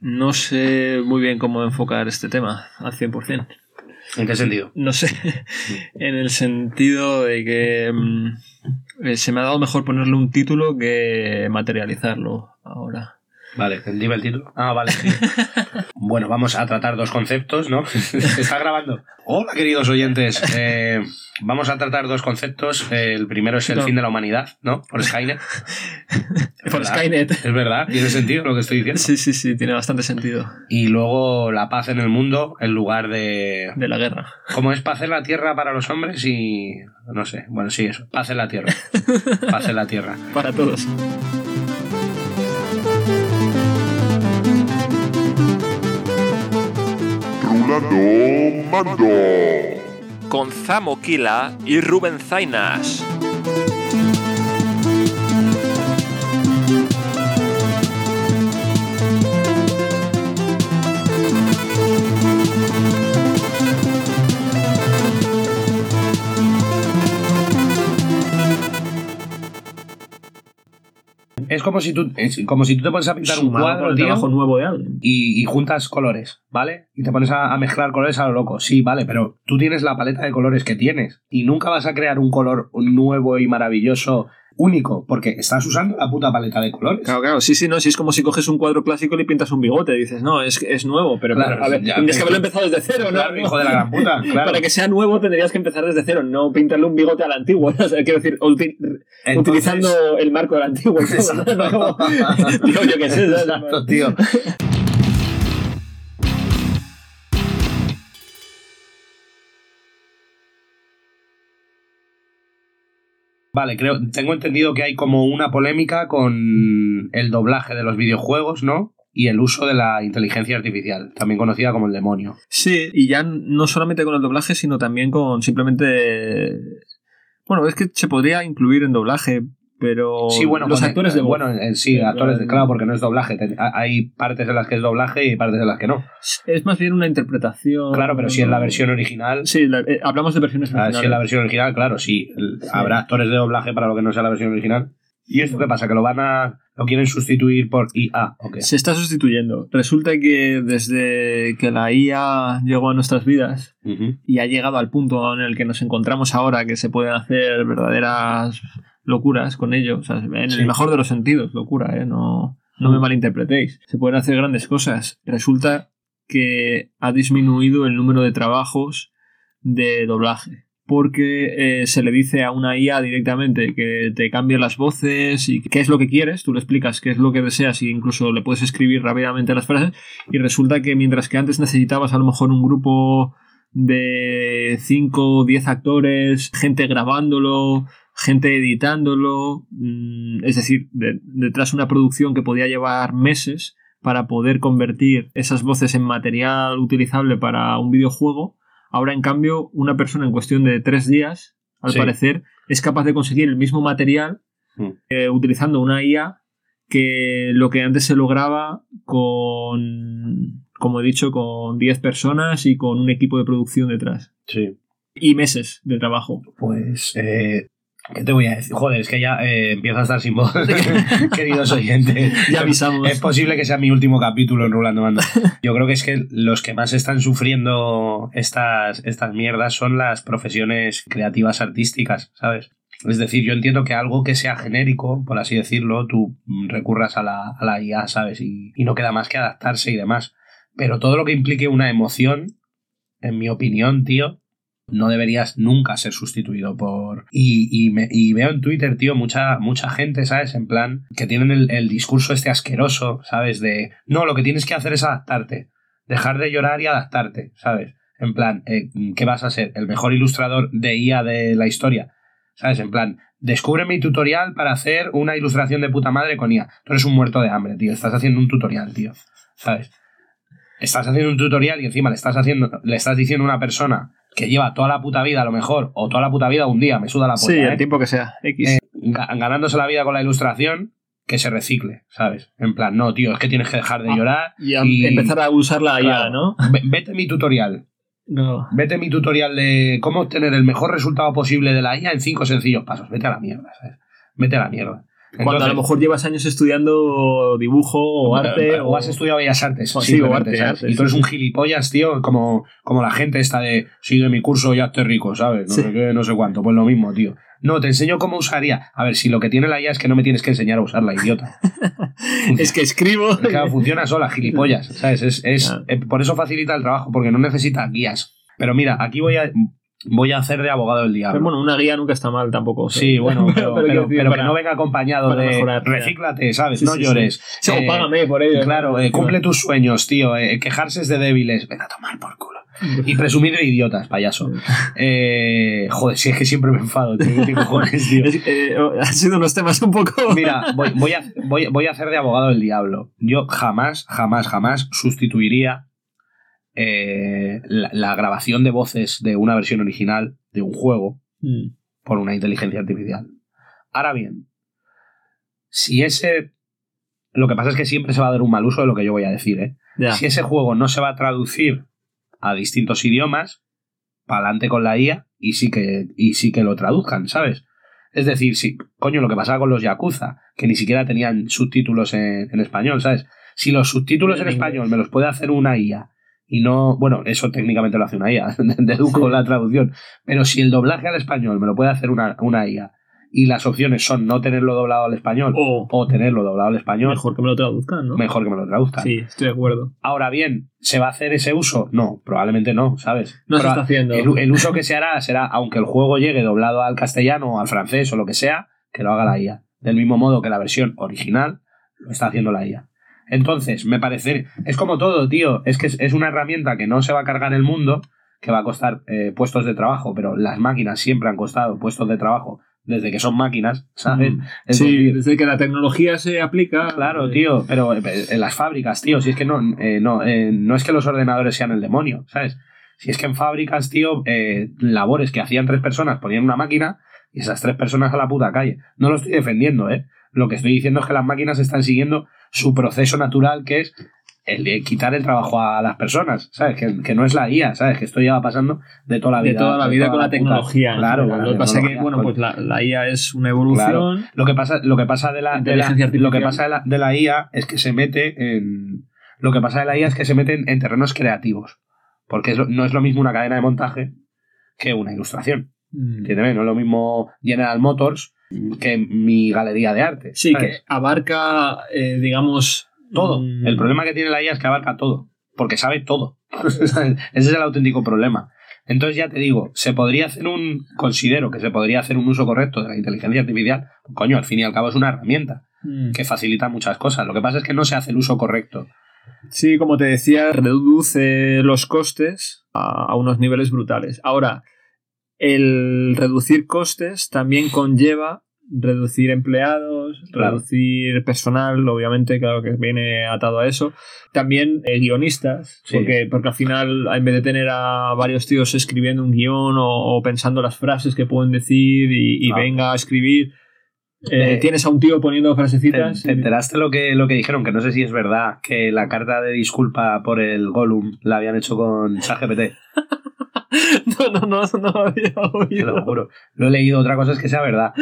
No sé muy bien cómo enfocar este tema al 100%. ¿En qué sentido? No sé, en el sentido de que mm, eh, se me ha dado mejor ponerle un título que materializarlo ahora. Vale, dime el título. Ah, vale, sí. bueno, vamos a tratar dos conceptos, ¿no? Se está grabando. Hola, queridos oyentes. Eh, vamos a tratar dos conceptos. El primero es el No. fin de la humanidad, ¿no? Por Skynet. Por ¿Verdad? Skynet. Es verdad, tiene sentido lo que estoy diciendo. Sí, sí, sí, tiene bastante sentido. Y luego la paz en el mundo en lugar de... De la guerra. ¿Cómo es paz en la tierra para los hombres y... no sé. Bueno, sí, eso. Paz en la tierra. Paz en la tierra. Para todos. Mando. con Zamo Kila y Rubén Zainas. Es como si tú, es como si tú te pones a pintar un Sumado cuadro, tío, trabajo nuevo de alguien. y, y juntas colores, ¿vale? Y te pones a, a mezclar colores a lo loco. Sí, vale, pero tú tienes la paleta de colores que tienes y nunca vas a crear un color nuevo y maravilloso único porque estás usando la puta paleta de colores. Claro, claro, sí, sí, no, sí es como si coges un cuadro clásico y le pintas un bigote. Dices, no, es, es nuevo, pero, Claro, pero, a ver, ya, tendrías que haberlo empezado desde cero, ¿no? Claro, hijo de la gran puta, claro. Para que sea nuevo tendrías que empezar desde cero, no pintarle un bigote al antiguo. O sea, quiero decir, Entonces- utilizando el marco del antiguo. ¿no? Exacto. Digo, yo qué sé. Exacto, tío. Vale, creo, tengo entendido que hay como una polémica con el doblaje de los videojuegos, ¿no? Y el uso de la inteligencia artificial, también conocida como el demonio. Sí, y ya no solamente con el doblaje, sino también con simplemente. Bueno, es que se podría incluir en doblaje, pero Sí, bueno, los actores de voz. Bueno, eh, sí, Eh, actores de, claro, porque no es doblaje. te- Hay partes en las que es doblaje y partes en las que no. Es más bien una interpretación. Claro, pero si es la versión original, Sí, la- eh, hablamos de versiones Ah, si originales. la versión original, claro, sí. el- Habrá actores de doblaje para lo que no sea la versión original. ¿Y esto qué pasa? ¿Que lo van a. lo quieren sustituir por IA? ¿O qué? Se está sustituyendo. Resulta que desde que la IA llegó a nuestras vidas Ujú. y ha llegado al punto en el que nos encontramos ahora, que se pueden hacer verdaderas locuras con ello, o sea, en Sí. el mejor de los sentidos, locura, ¿eh? no, no me Mm. malinterpretéis. Se pueden hacer grandes cosas. Resulta que ha disminuido el número de trabajos de doblaje. Porque eh, se le dice a una IA directamente que te cambie las voces y qué es lo que quieres, tú le explicas qué es lo que deseas y incluso le puedes escribir rápidamente las frases y resulta que mientras que antes necesitabas a lo mejor un grupo de 5 o 10 actores, gente grabándolo, gente editándolo, mm, es decir, de- detrás una producción que podía llevar meses para poder convertir esas voces en material utilizable para un videojuego, ahora en cambio una persona en cuestión de tres días, al Sí. parecer, es capaz de conseguir el mismo material Mm. eh, utilizando una IA que lo que antes se lograba con, como he dicho, con 10 personas y con un equipo de producción detrás. Sí. Y meses de trabajo. Pues. Eh, ¿Qué te voy a decir? Joder, es que ya eh, empiezo a estar sin voz, queridos oyentes. Ya avisamos. Es posible que sea mi último capítulo en Rulando Mando. Yo creo que es que los que más están sufriendo estas, estas mierdas son las profesiones creativas artísticas, ¿sabes? Es decir, yo entiendo que algo que sea genérico, por así decirlo, tú recurras a la, a la IA, ¿sabes? Y, y no queda más que adaptarse y demás. Pero todo lo que implique una emoción, en mi opinión, tío, no deberías nunca ser sustituido por... Y, y, me- veo en Twitter, tío, mucha, mucha gente, ¿sabes? En plan, que tienen el, el discurso este asqueroso, ¿sabes? De, no, lo que tienes que hacer es adaptarte. Dejar de llorar y adaptarte, ¿sabes? En plan, eh, ¿qué vas a ser? ¿El mejor ilustrador de IA de la historia? ¿Sabes? En plan, descubre mi tutorial para hacer una ilustración de puta madre con IA. Tú eres un muerto de hambre, tío. Estás haciendo un tutorial, tío. ¿Sabes? Estás haciendo un tutorial y encima le estás haciendo, le estás diciendo a una persona que lleva toda la puta vida a lo mejor, o toda la puta vida un día, me suda la polla, Sí, ¿eh? el tiempo que sea. X. Eh, ga- ganándose la vida con la ilustración, que se recicle, ¿sabes? En plan, no, tío, es que tienes que dejar de Ah, llorar. y, a- y- empezar a usar la IA, Claro. ¿no? Ve- Vete mi tutorial. No. Vete mi tutorial de cómo obtener el mejor resultado posible de la IA en cinco sencillos pasos. Vete a la mierda, ¿sabes? Vete a la mierda. Cuando a Entonces- lo mejor llevas años estudiando dibujo o arte. o has estudiado Bellas Artes. o- sí, o arte, arte, y tú eres sí, un gilipollas, tío, como, como la gente esta de sigue mi curso y hazte rico, ¿sabes? No Sí. sé qué, no sé cuánto. Pues lo mismo, tío. No, te enseño cómo usaría. A ver, si lo que tiene la IA es que no me tienes que enseñar a usarla, idiota. Es que escribo. Claro, funciona sola, gilipollas. ¿Sabes? Es, es- Ah. eh, por eso facilita el trabajo, porque no necesita guías. Pero mira, aquí voy a, voy a hacer de abogado del diablo. Pero bueno, una guía nunca está mal tampoco. Sí, bueno, pero, Pero pero- quiero decir, pero que para- no venga acompañado para de mejorar, recíclate, ¿sabes? Sí, no sí, llores. Sí, o Eh, págame por ello. Claro, eh, cumple tus sueños, tío. eh, quejarse es de débiles. Ven a tomar por culo. Y presumir de idiotas, payaso. Joder, si es que siempre me enfado, tío. ¿Qué cojones, tío? Es- han sido unos temas un poco. Mira, voy, voy a, voy, voy a hacer de abogado del diablo. Yo jamás, jamás, jamás sustituiría eh, la, la grabación de voces de una versión original de un juego Mm. por una inteligencia artificial. Ahora bien, si ese... Lo que pasa es que siempre se va a dar un mal uso de lo que yo voy a decir, ¿eh? Si ese juego no se va a traducir a distintos idiomas, para adelante con la IA y sí, que, y sí que lo traduzcan, ¿sabes? Es decir, si, coño, lo que pasaba con los Yakuza, que ni siquiera tenían subtítulos en, en español, ¿sabes? Si los subtítulos en español me los puede hacer una IA y no, bueno, eso técnicamente lo hace una IA, deduzco Sí. la traducción, pero si el doblaje al español me lo puede hacer una, una IA y las opciones son no tenerlo doblado al español O o tenerlo doblado al español, mejor que me lo traduzcan, ¿no? mejor que me lo traduzcan. Sí, estoy de acuerdo. Ahora bien, ¿se va a hacer ese uso? No, probablemente no, ¿sabes? No se Proba- está haciendo. el, el uso que se hará será, aunque el juego llegue doblado al castellano o al francés o lo que sea, que lo haga la IA. Del mismo modo que la versión original lo está haciendo la IA. Entonces, me parece. Es como todo, tío. Es que es, es una herramienta que no se va a cargar el mundo, que va a costar eh, puestos de trabajo, pero las máquinas siempre han costado puestos de trabajo desde que son máquinas, ¿sabes? Mm. Es Sí, decir, desde que la tecnología se aplica. Claro, eh, tío, pero eh, en las fábricas, tío, si es que no, eh, no, no es que los ordenadores sean el demonio, ¿sabes? Si es que en fábricas, tío, labores que hacían tres personas ponían una máquina y esas tres personas a la puta calle. No lo estoy defendiendo, ¿eh? Lo que estoy diciendo es que las máquinas están siguiendo su proceso natural, que es el de quitar el trabajo a las personas, ¿sabes? Que, que no es la IA, ¿sabes? Que esto ya va pasando de toda la De vida. toda la vida toda con la tecnología. Claro, lo que pasa es que, bueno, pues la, la IA es una evolución. lo que pasa, lo que pasa de la, de la- lo que pasa de la, de la IA es que se mete en lo que pasa de la IA es que se mete en, en terrenos creativos. Porque es lo- no es lo mismo una cadena de montaje que una ilustración. Mm. Entiéndeme, no es lo mismo General Motors que mi galería de arte. Sí, ¿sabes? que abarca, eh, digamos. todo. mm, El problema que tiene la IA es que abarca todo. Porque sabe todo. Ese es el auténtico problema. Entonces ya te digo, se podría hacer un, considero que se podría hacer un uso correcto de la inteligencia artificial. Coño, al fin y al cabo es una herramienta mm. que facilita muchas cosas. Lo que pasa es que no se hace el uso correcto. Sí, como te decía, reduce los costes a, a unos niveles brutales. Ahora, el reducir costes también conlleva reducir empleados, Claro. reducir personal, obviamente, claro que viene atado a eso. También eh, guionistas, Sí. porque, porque al final, en vez de tener a varios tíos escribiendo un guion o, o pensando las frases que pueden decir y, y Claro. venga a escribir, eh, Eh, tienes a un tío poniendo ¿Te, frasecitas. te enteraste lo que, lo que dijeron? Que no sé si es verdad que la carta de disculpa por el Gollum la habían hecho con ChatGPT. No, no, no, no había Te lo oído. juro. Lo he leído, otra cosa es que sea verdad.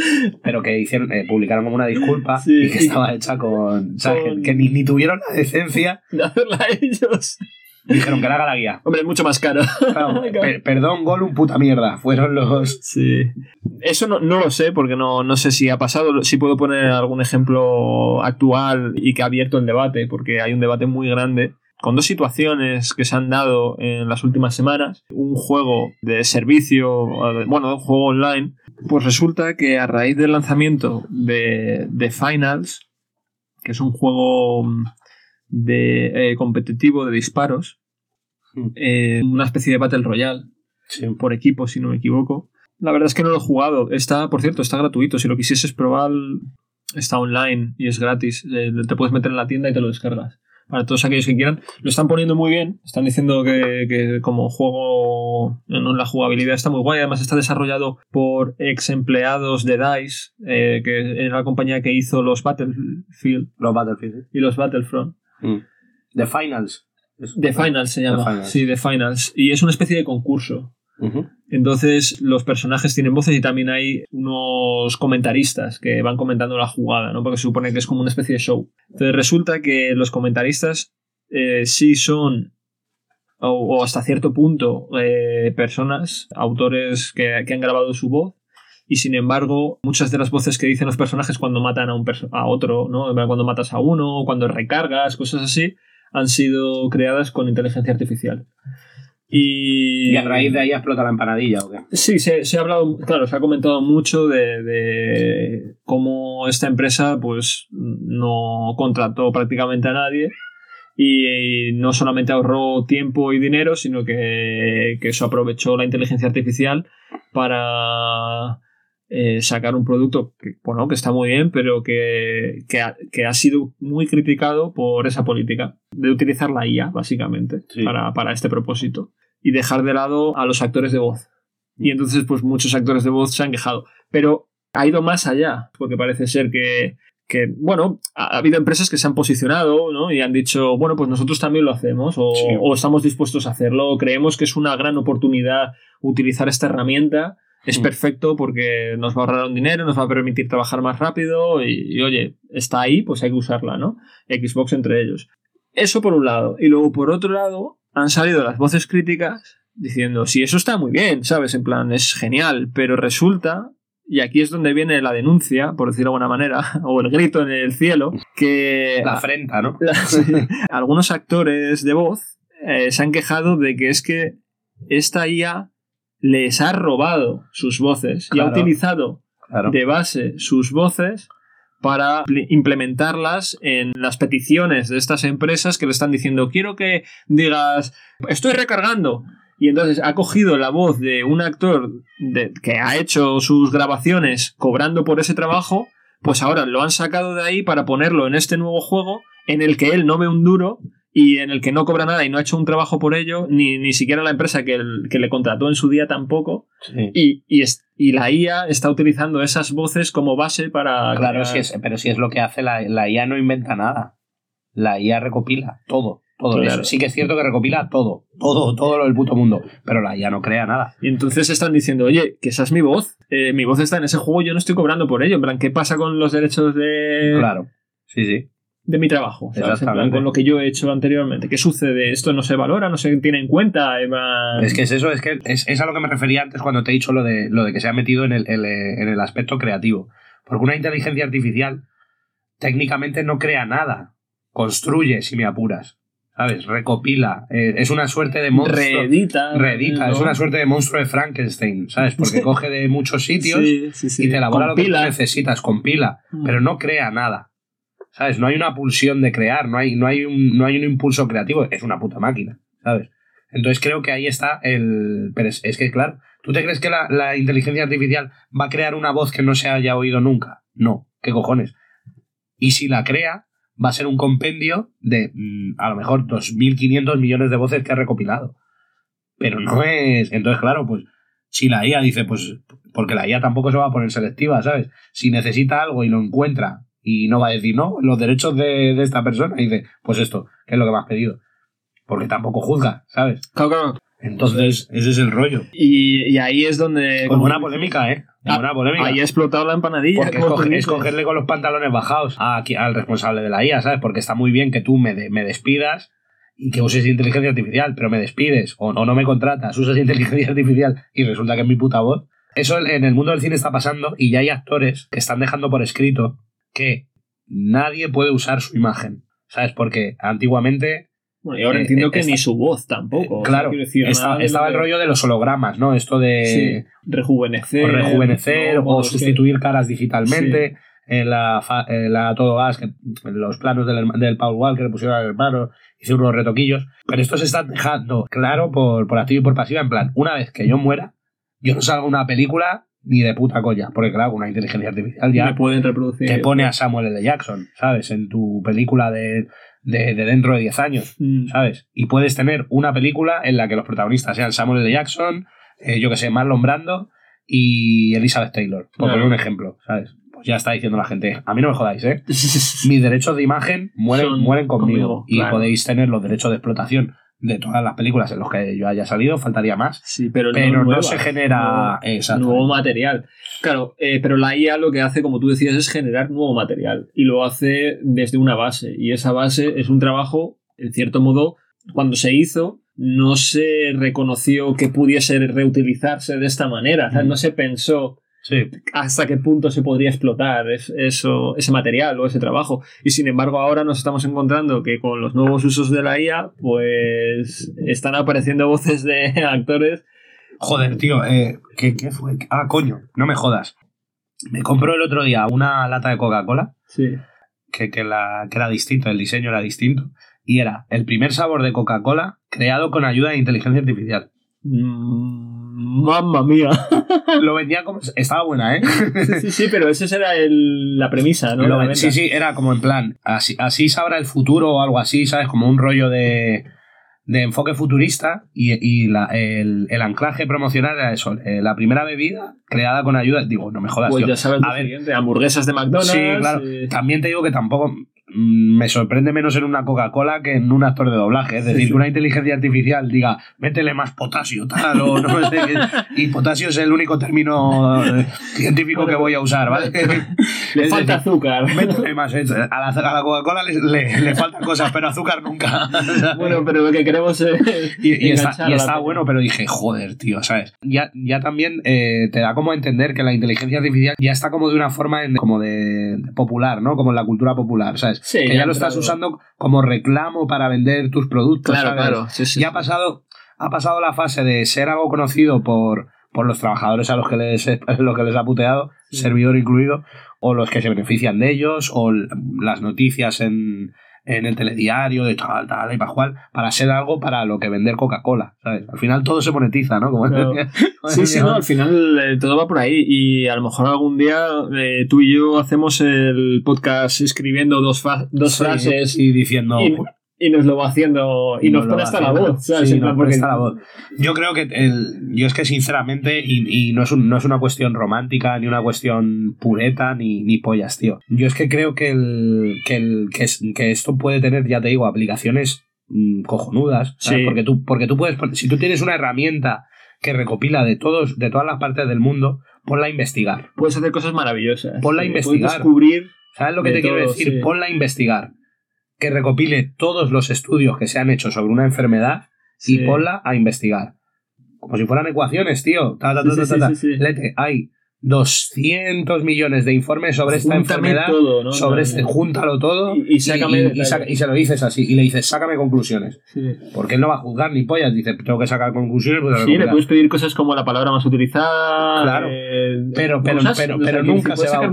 Pero que hicieron, eh, publicaron como una disculpa Sí, y que estaba hecha con. ¿sabes? Que- con- Que, ni, ni tuvieron la decencia. de hacerla a ellos. Dijeron que la haga la guía. Hombre, es mucho más caro. Claro, per- perdón, Gollum, puta mierda. Fueron los. Sí. Eso no, no lo sé, porque no, no sé si ha pasado. Si puedo poner algún ejemplo actual y que ha abierto el debate, porque hay un debate muy grande. Con dos situaciones que se han dado en las últimas semanas, un juego de servicio, bueno, un juego online, pues resulta que a raíz del lanzamiento de, de Finals, que es un juego de eh, competitivo de disparos, Mm. eh, una especie de Battle Royale, Sí. por equipo, si no me equivoco. La verdad es que no lo he jugado. Está, por cierto, está gratuito. Si lo quisieses probar, está online y es gratis. Eh, te puedes meter en la tienda y te lo descargas. Para todos aquellos que quieran. Lo están poniendo muy bien. Están diciendo que, que como juego, en la jugabilidad está muy guay. Además está desarrollado por ex empleados de DICE, eh, que era la compañía que hizo los Battlefield Los Battlefield. y los Battlefront. Mm. The Finals. Es- The Finals se llama. The Finals. Sí, The Finals. Y es una especie de concurso. Entonces los personajes tienen voces y también hay unos comentaristas que van comentando la jugada, ¿no? Porque se supone que es como una especie de show. Entonces resulta que los comentaristas eh, sí son, o, hasta cierto punto, eh, personas, autores que, que han grabado su voz. Y sin embargo, muchas de las voces que dicen los personajes cuando matan a, un a otro, ¿no? Cuando matas a uno, cuando recargas, cosas así, han sido creadas con inteligencia artificial. Y, Y a raíz de ahí explota la empanadilla, ¿o qué? Sí, se, se ha hablado, claro, se ha comentado mucho de, de cómo esta empresa pues no contrató prácticamente a nadie y no solamente ahorró tiempo y dinero, sino que, que eso aprovechó la inteligencia artificial para eh, sacar un producto que, bueno, que está muy bien, pero que, que, ha, que ha sido muy criticado por esa política de utilizar la IA, básicamente, Sí. para, para este propósito y dejar de lado a los actores de voz. Y entonces, pues muchos actores de voz se han quejado. Pero ha ido más allá, porque parece ser que, que, bueno, ha ha habido empresas que se han posicionado ¿no? y han dicho, bueno, pues nosotros también lo hacemos o, Sí. o estamos dispuestos a hacerlo, creemos que es una gran oportunidad utilizar esta herramienta. Es Mm. perfecto porque nos va a ahorrar un dinero, nos va a permitir trabajar más rápido y, y, oye, está ahí, pues hay que usarla, ¿no? Xbox entre ellos. Eso por un lado. Y luego por otro lado han salido las voces críticas diciendo, sí, eso está muy bien, ¿sabes? En plan, es genial, pero resulta, y aquí es donde viene la denuncia, por decirlo de alguna manera, o el grito en el cielo, que La afrenta, ¿no? Sí. algunos actores de voz eh, se han quejado de que es que esta IA les ha robado sus voces y ha utilizado Claro. de base sus voces para pl- implementarlas en las peticiones de estas empresas que le están diciendo quiero que digas estoy recargando y entonces ha cogido la voz de un actor de- que ha hecho sus grabaciones cobrando por ese trabajo pues ahora lo han sacado de ahí para ponerlo en este nuevo juego en el que él no ve un duro y en el que no cobra nada y no ha hecho un trabajo por ello, ni, ni siquiera la empresa que, el- que le contrató en su día tampoco, Sí. y, y, es- y la IA está utilizando esas voces como base para... Claro, crear- si es, pero si es lo que hace la, la IA, no inventa nada. La IA recopila todo. Todo Claro. eso. Sí que es cierto que recopila todo. Todo, todo lo del puto mundo. Pero la IA no crea nada. Y entonces están diciendo, oye, que esa es mi voz, eh, mi voz está en ese juego, yo no estoy cobrando por ello, en plan, ¿qué pasa con los derechos de, Claro. Sí, sí. De mi trabajo? ¿sabes? En plan, Exactamente. con lo que yo he hecho anteriormente. ¿Qué sucede? ¿Esto no se valora? ¿No se tiene en cuenta? Es que es eso, es que es, es a lo que me refería antes cuando te he dicho lo de, lo de que se ha metido en el, el, en el aspecto creativo. Porque una inteligencia artificial técnicamente no crea nada. Construye, si me apuras. ¿Sabes? Recopila. eh, es una suerte de monstruo. Reedita. Reedita, ¿no? es una suerte de monstruo de Frankenstein, ¿sabes? Porque coge de muchos sitios Sí, sí, sí. y te elabora lo que Compila. necesitas, compila, Mm. pero no crea nada. ¿Sabes? No hay una pulsión de crear, no hay, no hay, un, no hay un impulso creativo, es una puta máquina, ¿sabes? Entonces creo que ahí está el... Pero es, que, claro, ¿tú te crees que la, la inteligencia artificial va a crear una voz que no se haya oído nunca? No, ¿qué cojones? Y si la crea, va a ser un compendio de mm, a lo mejor 2.500 millones de voces que ha recopilado. Pero no es... Entonces, claro, pues si la IA dice, pues, porque la IA tampoco se va a poner selectiva, ¿sabes? Si necesita algo y lo encuentra y no va a decir, no, los derechos de, de esta persona, y dice, pues esto, que es lo que me has pedido. Porque tampoco juzga, ¿sabes? Claro, claro. Entonces, ese es el rollo. Y, y ahí es donde. Con buena polémica, ¿eh? Con Ah, buena polémica. Ahí ha explotado la empanadilla. Porque es, como coger- cogerle con los pantalones bajados a- al responsable de la IA, ¿sabes? Porque está muy bien que tú me, de- me despidas y que uses inteligencia artificial, pero me despides o, o no me contratas, usas inteligencia artificial y resulta que es mi puta voz. Eso en el mundo del cine está pasando y ya hay actores que están dejando por escrito que nadie puede usar su imagen, ¿sabes? Porque antiguamente Bueno, y ahora Eh, entiendo eh, que esta- ni su voz tampoco. o sea, claro, quiero decir, esta- nada de estaba el rollo de los hologramas, ¿no? Esto de Sí, rejuvenecer. o rejuvenecer ¿no? o que- sustituir caras digitalmente. En la, en la todo gas, que en los planos del, del Paul Walker le pusieron al hermano, hicieron unos retoquillos. Pero esto se está dejando claro por, por activo y por pasiva. En plan, una vez que yo muera, yo no salgo una película ni de puta colla. Porque, claro, una inteligencia artificial ya pueden reproducir. te pone a Samuel L. Jackson, ¿sabes? En tu película de, de, de dentro de 10 años. Mm. ¿sabes? Y puedes tener una película en la que los protagonistas sean Samuel L. Jackson, eh, yo que sé, Marlon Brando y Elizabeth Taylor, por Claro. poner un ejemplo, ¿sabes? Pues ya está diciendo la gente, a mí no me jodáis, ¿eh? Mis derechos de imagen mueren, Son mueren conmigo, conmigo, y claro. podéis tener los derechos de explotación de todas las películas en las que yo haya salido, faltaría más. Sí, pero, Pero no nueva, se genera. nuevo- nuevo material. Claro, eh, pero la IA lo que hace, como tú decías, es generar nuevo material. Y lo hace desde una base. Y esa base es un trabajo, en cierto modo, cuando se hizo, no se reconoció que pudiese reutilizarse de esta manera. O sea, no se pensó Sí. hasta qué punto se podría explotar eso, ese material o ese trabajo. Y sin embargo, ahora nos estamos encontrando que con los nuevos usos de la IA, pues están apareciendo voces de actores. Joder, tío, eh, ¿qué, qué fue? Ah, coño, no me jodas. Me compró el otro día una lata de Coca-Cola Sí. que, que, la, que era distinto, el diseño era distinto, y era el primer sabor de Coca-Cola creado con ayuda de inteligencia artificial. Mm, Mamma mía. Lo vendía como... Estaba buena, ¿eh? Sí, sí, sí, pero esa era el- la premisa, ¿no? Lo La sí, sí, era como en plan, así, así sabrá el futuro o algo así, ¿sabes? Como un rollo de, de enfoque futurista y, y la- el, el anclaje promocional era eso, eh, la primera bebida creada con ayuda, digo, no me jodas, Pues tío. ya sabes A ver, hamburguesas de McDonald's. Sí, claro. eh, También te digo que tampoco me sorprende menos en una Coca-Cola que en un actor de doblaje. Es decir, que una inteligencia artificial diga, métele más potasio, tal, o no sé. qué. Y potasio es el único término eh, científico que voy a usar, ¿vale? Le falta decir, azúcar. Métele más. A la, Coca-Cola le, le, le faltan cosas, pero azúcar nunca. Bueno, pero lo que queremos es. Y, y está, y bueno, pero dije, joder, tío, ¿sabes? Ya, ya también eh, te da como a entender que la inteligencia artificial ya está como de una forma en- como de, de popular, ¿no? Como en la cultura popular, ¿sabes? Sí, que ya lo estás usando como reclamo para vender tus productos, Claro, ¿sabes? claro. Sí, sí, Ya ha pasado, ha pasado la fase de ser algo conocido por, por los trabajadores a los que les, los que les ha puteado, servidor incluido, o los que se benefician de ellos, o las noticias en, en el telediario de tal, tal y pascual, para ser algo para lo que vender Coca-Cola, ¿sabes? Al final todo se monetiza, ¿no? Como. Sí, sí, no, al final eh, todo va por ahí y a lo mejor algún día eh, tú y yo hacemos el podcast escribiendo dos, dos Sí, frases y diciendo... y, y nos lo va haciendo y, nos nos pone porque- hasta la voz. Yo creo que el, yo es que sinceramente, y, y no, es un- no es una cuestión romántica, ni una cuestión pureta, ni, ni pollas, tío. Yo es que creo que, el, que, el, que, es- que esto puede tener, ya te digo, aplicaciones mm, cojonudas. ¿sabes? Sí. Porque, tú, porque tú puedes, si tú tienes una herramienta que recopila de todos, de todas las partes del mundo, ponla a investigar. Puedes hacer cosas maravillosas. Ponla a investigar. Puedes descubrir. ¿Sabes lo que te quiero decir? sí. Ponla a investigar. Que recopile todos los estudios que se han hecho sobre una enfermedad y ponla a investigar. Como si fueran ecuaciones, tío. Ta, ta, Sí, ta, sí, ta, sí, ta. sí, sí. Lete, hay 200 millones de informes sobre esta Júntame enfermedad. todo, ¿no? Sobre este, júntalo todo Y- y sácame y, detalles. saca- y se lo dices así. Y le dices, sácame conclusiones. Sí. Porque él no va a juzgar ni pollas. Dice, tengo que sacar conclusiones. pues, Sí, le puedes pedir cosas como la palabra más utilizada. Claro. eh, Pero, pero, cosas, pero, pero que nunca, se va, se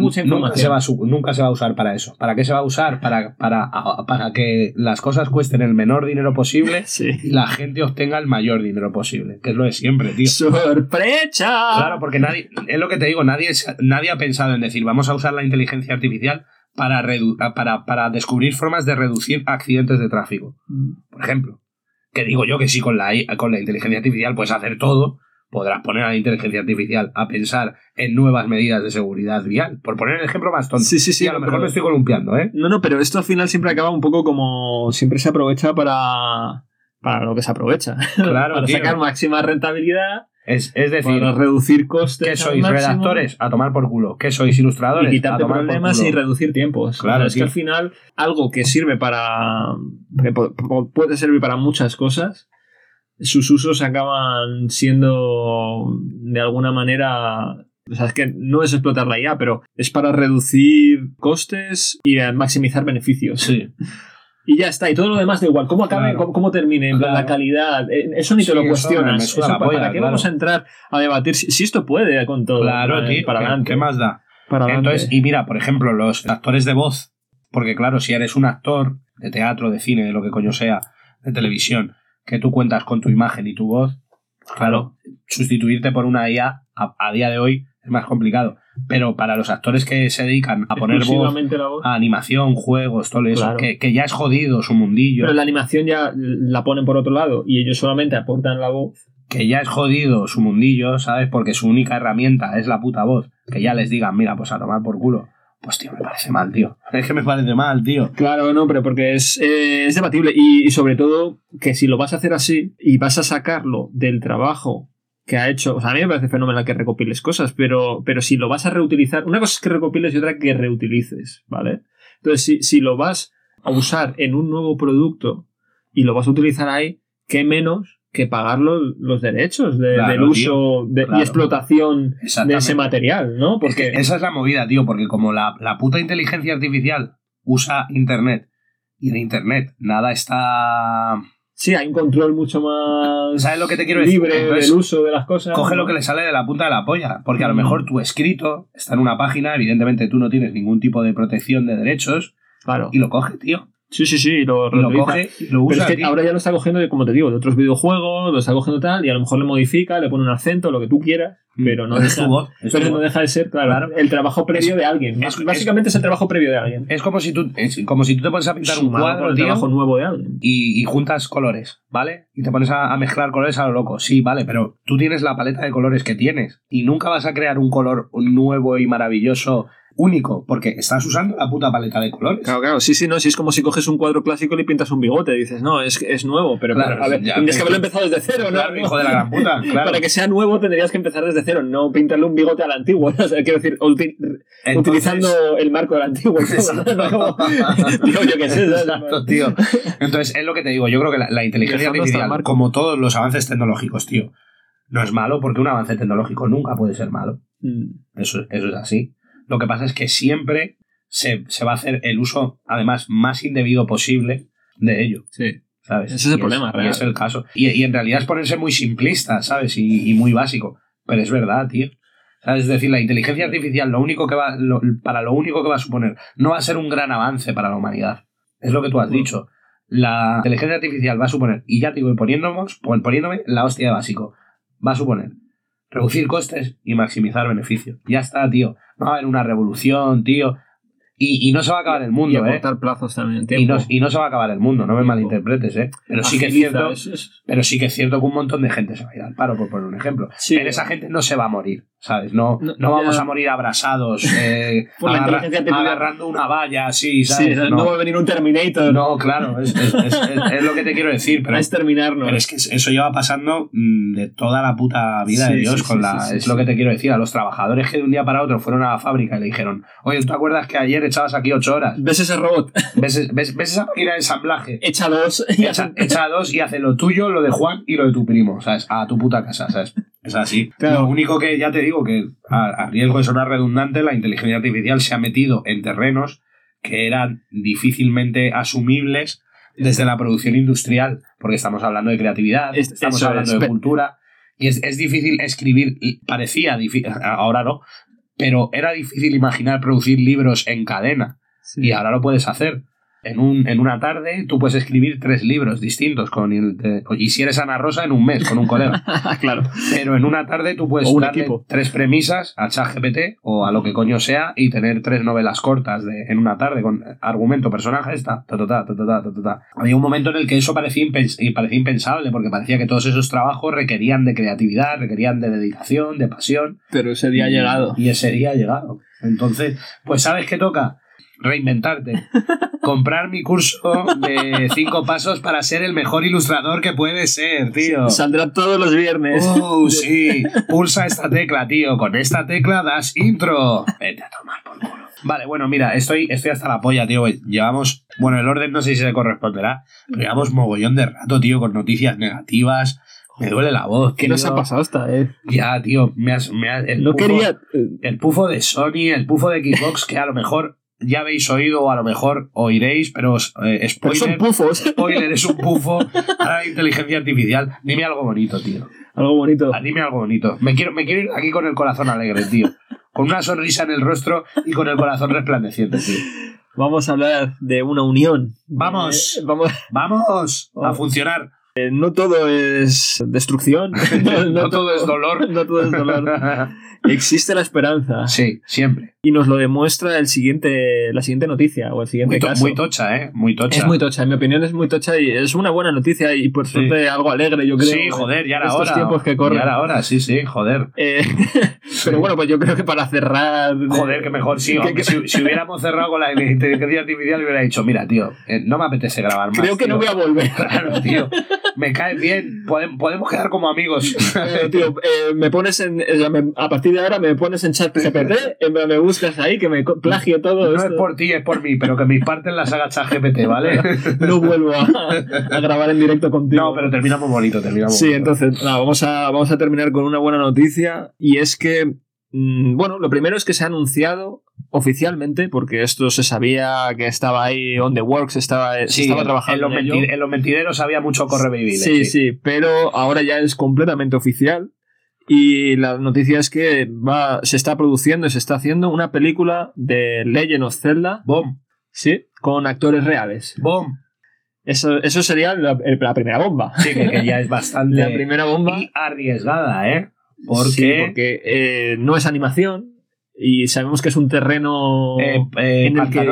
nunca se va a usar para eso. ¿Para qué se va a usar? Para, para, para que las cosas cuesten el menor dinero posible Sí. y la gente obtenga el mayor dinero posible. Que es lo de siempre, tío. ¡Sorpresa! Claro, porque nadie, es lo que te digo, nadie, se- nadie ha pensado en decir, vamos a usar la inteligencia artificial para, redu- para, para descubrir formas de reducir accidentes de tráfico. Por ejemplo, que digo yo que si con la, con la inteligencia artificial puedes hacer todo, podrás poner a la inteligencia artificial a pensar en nuevas medidas de seguridad vial. Por poner el ejemplo más tonto. Sí, sí, sí. Y a lo mejor pero- me estoy columpiando, ¿eh? No, no, pero esto al final siempre acaba un poco como. Siempre se aprovecha para. Para lo que se aprovecha. Claro, para tío. sacar máxima rentabilidad, Es, es decir, para reducir costes. ¿qué sois? máximo ¿Redactores? A tomar por culo. ¿Qué sois? ¿Ilustradores? Y a tomar por problemas culo. y reducir tiempos. Claro, O sea, es que al final, algo que sirve para. que puede servir para muchas cosas. Sus usos acaban siendo de alguna manera. O sea, es que no es explotar la IA, pero es para reducir costes y maximizar beneficios. Sí. Y ya está, y todo lo demás da igual. ¿Cómo acabe, Claro. cómo, cómo termine? En plan, Claro. La calidad. eh, Eso ni te lo eso cuestionas. Eso, la ¿Para polla, qué claro. vamos a entrar a debatir si, si esto puede con todo? Claro, Eh, tío. Para ¿qué- adelante. ¿Qué más da? Para adelante. Entonces, y mira, por ejemplo, los actores de voz, porque claro, si eres un actor de teatro, de cine, de lo que coño sea, de televisión, que tú cuentas con tu imagen y tu voz, claro, sustituirte por una IA a, a día de hoy es más complicado. Pero para los actores que se dedican a poner voz, a animación, juegos, todo eso, Claro. que, que ya es jodido su mundillo, Pero la animación ya la ponen por otro lado y ellos solamente aportan la voz. que ya es jodido su mundillo, ¿sabes? Porque su única herramienta es la puta voz. Que ya les digan, mira, pues a tomar por culo. Pues tío, me parece mal, tío. Es que me parece mal, tío. Claro, no, pero porque es, eh, es debatible. Y, y sobre todo, que si lo vas a hacer así y vas a sacarlo del trabajo que ha hecho. O sea, a mí me parece fenomenal que recopiles cosas, pero, pero si lo vas a reutilizar. Una cosa es que recopiles y otra que reutilices, ¿vale? Entonces, si, si lo vas a usar en un nuevo producto y lo vas a utilizar ahí, ¿qué menos que pagar los, los derechos de- Claro, del uso de- claro. y explotación de ese material, ¿no? Es que Porque. esa es la movida, tío, porque como la, la puta inteligencia artificial usa Internet y en Internet nada está... Sí, hay un control mucho más. ¿Sabes lo que te quiero decir? libre Entonces, del uso de las cosas. Coge lo que le sale de la punta de la polla, porque a lo Mm. mejor tu escrito está en una página, evidentemente tú no tienes ningún tipo de protección de derechos, Claro. y lo coge, tío. Sí, sí, sí, lo, lo coge lo Pero usa. es que ahora ya lo está cogiendo, de, como te digo, de otros videojuegos, lo está cogiendo tal, y a lo mejor le modifica, le pone un acento, lo que tú quieras, pero no, Mm. es deja, voz. pero no deja de ser, claro, el trabajo previo Es- de alguien. es- Básicamente es, el trabajo previo de alguien. Es como si tú, es como si tú te pones a pintar un Sumado cuadro, el tío, trabajo nuevo de alguien. y, y juntas colores, ¿vale? Y te pones a, a mezclar colores a lo loco. Sí, vale, pero tú tienes la paleta de colores que tienes y nunca vas a crear un color nuevo y maravilloso único, porque estás usando la puta paleta de colores. Claro, claro, sí, sí, no, sí, es como si coges un cuadro clásico y le pintas un bigote, dices, no, es, es nuevo, pero, Claro, a ver, ya, tendrías que haberlo empezado desde cero, ¿no? Claro, hijo de la gran puta, claro. Para que sea nuevo tendrías que empezar desde cero, no pintarle un bigote al antiguo, o sea, quiero decir, Entonces- utilizando el marco del antiguo. ¿no? Yo qué sé, tío. Entonces, es lo que te digo. Yo creo que la, la inteligencia artificial, como todos los avances tecnológicos, tío, no es malo porque un avance tecnológico nunca puede ser malo. Mm. Eso, eso es así. Lo que pasa es que siempre se, se va a hacer el uso, además, más indebido posible de ello. Sí. ¿Sabes? Ese es el Y problema, y real. es el caso. Y, y en realidad es ponerse muy simplista, ¿sabes? Y, y muy básico. Pero es verdad, tío. ¿Sabes? Es decir, la inteligencia artificial, lo único que va, lo- para lo único que va a suponer, no va a ser un gran avance para la humanidad. Es lo que tú has dicho. La inteligencia artificial va a suponer, y ya te digo, y poniéndonos, pon- poniéndome la hostia de básico, va a suponer reducir costes y maximizar beneficios. Ya está, tío. No va a haber una revolución, tío. Y, y no se va a acabar el Y mundo, ¿eh? acortar plazos también, Y no, y no se va a acabar el mundo, no me malinterpretes, ¿eh? Pero sí que es cierto, es- es- pero sí que es cierto que un montón de gente se va a ir al paro, por poner un ejemplo. Sí. Pero esa gente no se va a morir, ¿sabes? No, No, no, vamos ya. a morir abrasados, eh, Por la agarra- agarrando una valla así, Sí, ¿sabes? no. no, va a venir un Terminator no, claro, es, es- es- es- es lo que te quiero decir, pero, a exterminarnos. pero es que eso lleva pasando mm, de toda la puta vida Sí, de Dios sí, con sí, la, sí, sí, es sí. lo que te quiero decir, a los trabajadores que de un día para otro fueron a la fábrica y le dijeron, oye, ¿tú te acuerdas que ayer echabas aquí ocho horas? ¿Ves ese robot? ¿Ves, ves, ves esa máquina de ensamblaje? Echa dos y echa, echa dos y hace lo tuyo, lo de Juan y lo de tu primo, ¿sabes? A tu puta casa, ¿sabes? Es así. Claro. Lo único que ya te digo que, a, a riesgo de sonar redundante, la inteligencia artificial se ha metido en terrenos que eran difícilmente asumibles desde la producción industrial, porque estamos hablando de creatividad, Es- estamos hablando es. de cultura, y es, es difícil escribir, parecía difícil, ahora no, pero era difícil imaginar producir libros en cadena. Y ahora lo puedes hacer en, un, en una tarde tú puedes escribir tres libros distintos con el, de, y si eres Ana Rosa en un mes con un colega. claro. Pero en una tarde tú puedes darle tres premisas a ChatGPT o a lo que coño sea y tener tres novelas cortas de, en una tarde con argumento, personaje, esta, ta, ta, ta, ta. Había un momento en el que eso parecía, impensable porque parecía que todos esos trabajos requerían de creatividad, requerían de dedicación, de pasión. Pero ese día ha llegado. Y ese día ha llegado. Entonces, pues ¿sabes qué toca? Reinventarte. Comprar mi curso de cinco pasos para ser el mejor ilustrador que puede ser, tío. Saldrá todos los viernes. Uh, sí. Pulsa esta tecla, tío. Con esta tecla das intro. Vete a tomar por culo. Vale, bueno, mira, estoy, estoy hasta la polla, tío. Llevamos. Bueno, el orden no sé si se corresponderá, pero llevamos mogollón de rato, tío, con noticias negativas. Me duele la voz. ¿Qué nos ha pasado esta vez? Ya, tío, me has. Me has- el No pufo- quería. el pufo de Sony, el pufo de Xbox, que a lo mejor ya habéis oído o a lo mejor oiréis, pero eh, spoiler, son spoiler es un pufo a la inteligencia artificial. Dime algo bonito, tío. Algo bonito. Ah, Dime algo bonito. Me quiero, me quiero ir aquí con el corazón alegre, tío. Con una sonrisa en el rostro y con el corazón resplandeciente, tío. Vamos a hablar de una unión. Vamos. Eh, vamos. ¡Vamos! A funcionar. Eh, no todo es destrucción. No todo es dolor. No todo es dolor. Existe la esperanza. sí, siempre. Y nos lo demuestra el siguiente, la siguiente noticia o el siguiente Muy, to- caso. muy tocha, ¿eh? Muy tocha. Es muy tocha, en mi opinión es muy tocha y es una buena noticia y por suerte algo alegre, yo creo. Sí, joder, ya era estos hora. tiempos que corren. Ya era hora, sí, sí, joder. Eh, pero bueno, pues yo creo que para cerrar. Joder, que mejor sí. Que- Si, si hubiéramos cerrado con la inteligencia artificial, hubiera dicho, mira, tío, eh, no me apetece grabar más. Creo que no voy tío". a volver. Claro, tío. Me caes bien. Podem- podemos quedar como amigos. Eh, tío, me pones en. o sea, me- a partir de ahora me pones en chat GPT, en me buscas ahí, que me plagio todo No esto. es por ti, es por mí, pero que mis partes las haga ChatGPT, ¿vale? No vuelvo a, a grabar en directo contigo. No, pero terminamos bonito, terminamos Sí, bonito. entonces, nada, vamos, a, vamos a terminar con una buena noticia. Y es que, mm, bueno, lo primero es que se ha anunciado oficialmente, porque esto se sabía que estaba ahí on the works, estaba, se Sí, estaba en, trabajando los en ello. menti- en los mentideros había mucho correvivible. Sí, sí, pero ahora ya es completamente oficial. Y la noticia es que va, se está produciendo y se está haciendo una película de Legend of Zelda, Bom, sí, con actores reales. bom. Eso, eso sería la, primera bomba. Sí, que, que ya es bastante La primera bomba. y arriesgada, ¿eh? Porque, Sí, porque eh, no es animación y sabemos que es un terreno eh, eh, en el que-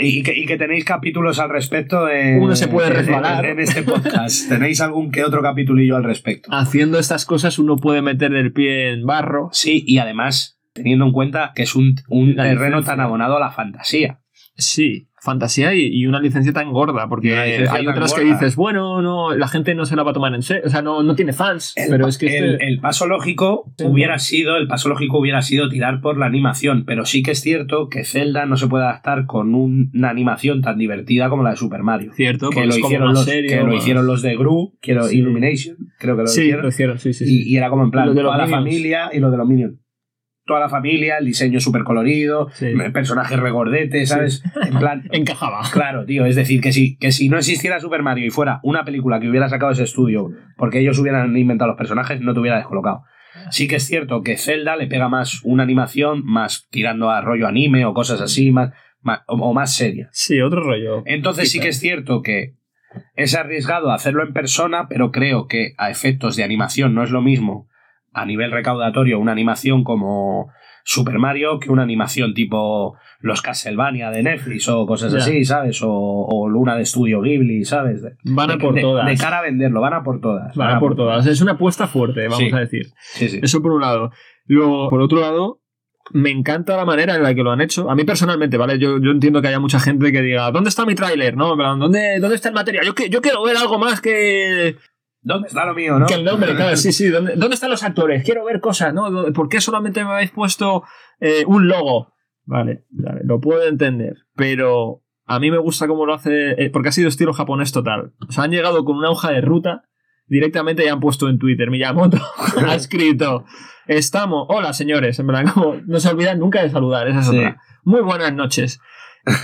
y, que, y que tenéis capítulos al respecto en, Uno se puede resbalar. en, en este podcast. tenéis algún que otro capitulillo al respecto. haciendo estas cosas uno puede meter el pie en barro. Sí, y además, teniendo en cuenta que es un, un terreno tan abonado a la fantasía. Sí, fantasía y, y una licencia tan gorda, porque hay otras que dices, bueno, no, la gente no se la va a tomar en serio, o sea, no, no tiene fans, El, pero es que este- el, el paso lógico Sí. hubiera sido, el paso lógico hubiera sido tirar por la animación, pero sí que es cierto que Zelda no se puede adaptar con un- una animación tan divertida como la de Super Mario. cierto, Que lo, hicieron los, serio, que lo hicieron los de Gru, quiero Sí. Illumination, creo que lo Sí, hicieron. lo hicieron, sí, sí. Y, y era como en plan, Los de toda la Minions. familia y lo de los Minions. Toda la familia, el diseño súper colorido, Sí. personajes regordetes, ¿sabes? En plan, Encajaba. Claro, tío, es decir, que si, que si no existiera Super Mario y fuera una película que hubiera sacado ese estudio porque ellos hubieran inventado los personajes, no te hubiera descolocado. Sí que es cierto que Zelda le pega más una animación, más tirando a rollo anime o cosas así, más, más- o, o más seria. Sí, otro rollo. Entonces sí que es cierto que es arriesgado hacerlo en persona, pero creo que a efectos de animación no es lo mismo a nivel recaudatorio una animación como Super Mario que una animación tipo los Castlevania de Netflix o cosas Ya. así, ¿sabes? O, o Luna de Estudio Ghibli, ¿sabes? De, Van a de- por de- todas. de cara a venderlo, van a por todas. Van a por todas. Es una apuesta fuerte, vamos Sí. a decir. Sí, sí. Eso por un lado. Luego, por otro lado, me encanta la manera en la que lo han hecho. A mí personalmente, ¿vale? Yo, yo entiendo que haya mucha gente que diga, ¿dónde está mi tráiler? ¿No? ¿Dónde, ¿Dónde está el material? Yo, que- yo quiero ver algo más que, ¿Dónde está lo mío, no? que el nombre. Claro, sí, sí. ¿Dónde, dónde están los actores? Quiero ver cosas, ¿no? ¿Por qué solamente me habéis puesto eh, un logo? Vale, vale, lo puedo entender. Pero a mí me gusta cómo lo hace, eh, porque ha sido estilo japonés total. O sea, han llegado con una hoja de ruta directamente y han puesto en Twitter. Miyamoto ha escrito: Estamos, hola señores, en como no se olvidan nunca de saludar, esa es Sí. otra. Muy buenas noches.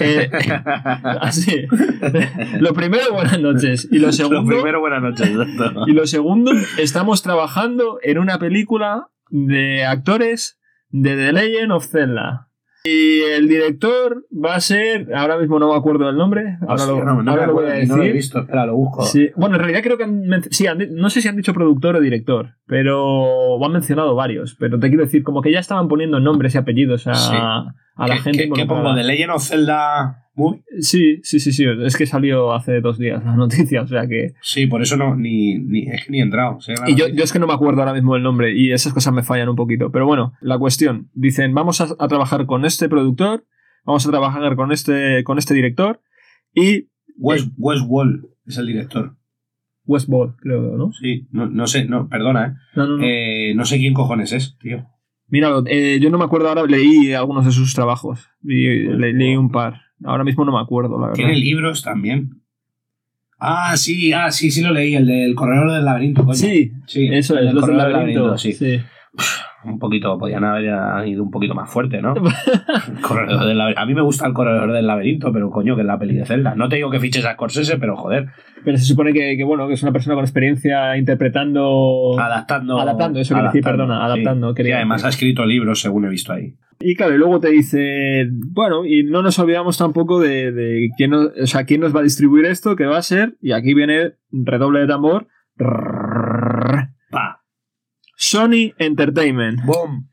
Eh, así. Lo primero, buenas noches. Y lo Lo segundo, primero, buenas noches. y lo segundo, estamos trabajando en una película de actores de The Legend of Zelda. Y el director va a ser, ahora mismo no me acuerdo del nombre, ahora lo, Hostia, no, no ahora me lo voy acuerdo, a no lo he visto. Espera, lo busco. Sí, Bueno, en realidad creo que han sí, no sé si han dicho productor o director, pero o han mencionado varios. Pero te quiero decir, como que ya estaban poniendo nombres y apellidos a, Sí. A la ¿Qué- gente. qué- ¿Qué involucrada. pongo? ¿The Legend of Zelda Movie? Sí, sí, sí, sí. Es que salió hace dos días la noticia, o sea que. Sí, por eso no, ni, ni, es que ni he entrado. o sea, la Y yo, yo es que no me acuerdo ahora mismo el nombre y esas cosas me fallan un poquito. Pero bueno, la cuestión. Dicen, vamos a, a trabajar con este productor, vamos a trabajar con este, con este director y West, West Wall es el director. Westball, creo, ¿no? Sí, no, no sé, no, perdona, No, no, no. ¿eh? Eh, no sé quién cojones es, tío. Míralo, eh, yo no me acuerdo ahora, leí algunos de sus trabajos. Y le- leí un par. Ahora mismo no me acuerdo, la verdad. Tiene libros también. Ah, sí, ah, sí, sí lo leí, el del corredor del laberinto, coño. Sí, sí eso el es, del los del corredor laberinto. sí. sí. Un poquito, podían haber ido un poquito más fuerte, ¿no? Corredor del laberinto. A mí me gusta el corredor del laberinto, pero coño, que es la peli de Zelda. No te digo que fiches a Scorsese, pero joder, Pero se supone que, que, bueno, que es una persona con experiencia interpretando. adaptando. Adaptando, eso quiere decir, perdona, adaptando, Sí, quería además decir. ha escrito libros, según he visto ahí. Y claro, y luego te dice, bueno, y no nos olvidamos tampoco de, de quién, nos, o sea, quién nos va a distribuir esto, que va a ser, y aquí viene redoble de tambor. Sony Entertainment. Boom.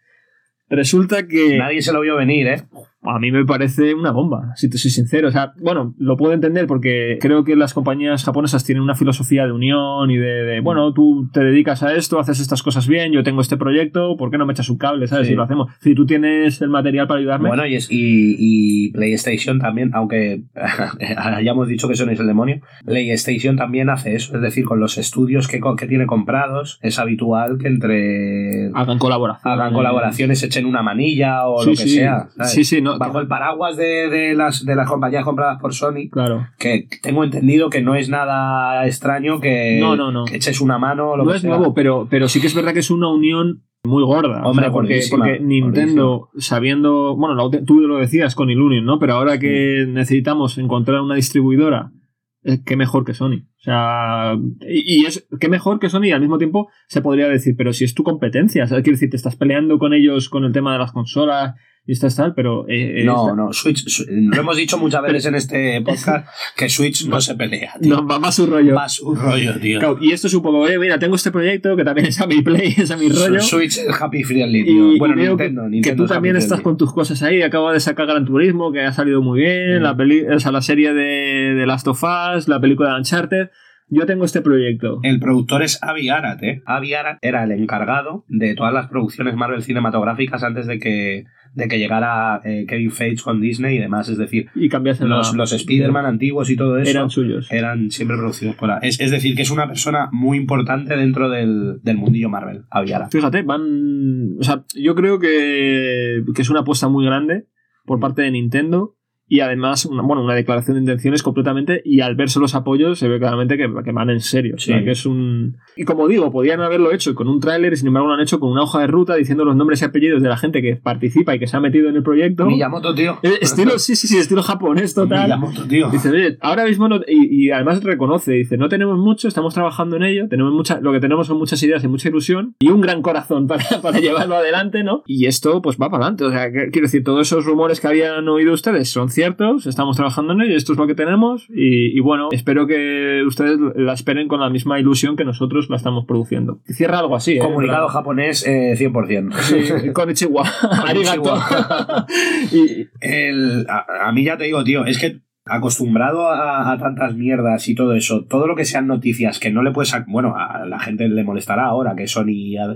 Resulta que Nadie se lo vio venir, ¿eh? A mí me parece una bomba, si te soy sincero. O sea, bueno, lo puedo entender porque creo que las compañías japonesas tienen una filosofía de unión y de, de, bueno, tú te dedicas a esto, haces estas cosas bien, yo tengo este proyecto, ¿por qué no me echas un cable, sabes? Sí. Si lo hacemos. Si tú tienes el material para ayudarme. Bueno, y, es- y, y PlayStation también, aunque hayamos dicho que Sony es el demonio, PlayStation también hace eso. Es decir, con los estudios que, que tiene comprados, es habitual que entre hagan colaboración. hagan colaboraciones, echen una manilla o Sí, lo que sí. sea. ¿sabes? Sí, sí, no. Bajo el paraguas de, de las, de las compañías compradas por Sony, Claro. que tengo entendido que no es nada extraño que, No, no, no. que eches una mano lo No que es sea. nuevo, pero, pero sí que es verdad que es una unión muy gorda. O Hombre, sea, porque, Nintendo, sabiendo. Bueno, tú lo decías con Illusion, ¿no? Pero ahora que necesitamos encontrar una distribuidora, eh, qué mejor que Sony. O sea, y, y es qué mejor que Sony y al mismo tiempo se podría decir, pero si es tu competencia. Quiero decir, te estás peleando con ellos con el tema de las consolas y estás tal, pero. eh, eh, No, esta- no, Switch, lo hemos dicho muchas veces en este podcast que Switch no se pelea, tío. No, va más su rollo. Va su rollo, tío. Claro, y esto es un poco, oye, mira, tengo este proyecto que también es a mi play, es a mi rollo. Switch es happy friendly, Y, tío. y bueno, veo Nintendo, que, Nintendo que tú también estás friendly. con tus cosas ahí. Acaba de sacar Gran Turismo, que ha salido muy bien. Mm. La, peli o sea, la serie de, de Last of Us, la película de Uncharted. Yo tengo este proyecto. El productor es Avi Arad, ¿eh? Avi Arad era el encargado de todas las producciones Marvel cinematográficas antes de que, de que llegara eh, Kevin Feige con Disney y demás. Es decir, Y los, la- los Spider-Man antiguos y todo eso Eran suyos. eran siempre producidos por... Es, es decir, que es una persona muy importante dentro del, del mundillo Marvel, Avi Arad. Fíjate, van. O sea, yo creo que, que es una apuesta muy grande por parte de Nintendo. Y además, una, bueno, una declaración de intenciones completamente. Y al verse los apoyos, se ve claramente que, que van en serio. O sea, Sí. que es un. Y como digo, podían haberlo hecho con un tráiler, y sin embargo lo han hecho con una hoja de ruta diciendo los nombres y apellidos de la gente que participa y que se ha metido en el proyecto. Miyamoto, tío. Eh, Estilo, sí, sí, sí, estilo japonés total. Miyamoto, tío. Dice, oye, ahora mismo no, y, y además reconoce, dice, no tenemos mucho, estamos trabajando en ello, tenemos mucha, lo que tenemos son muchas ideas y mucha ilusión y un gran corazón para, para llevarlo adelante, ¿no? Y esto pues va para adelante, o sea, que- quiero decir, todos esos rumores que habían oído ustedes son ciertos, estamos trabajando en ello, esto es lo que tenemos y, y bueno, espero que ustedes la esperen con la misma ilusión que nosotros la estamos produciendo. Cierra algo así, ¿eh? Comunicado japonés eh, 100%. Sí, konnichiwa. Arigato. y, El, a, a mí ya te digo, tío, es que acostumbrado a, a tantas mierdas y todo eso, todo lo que sean noticias que no le puedes... Bueno, a la gente le molestará ahora que Sony ha-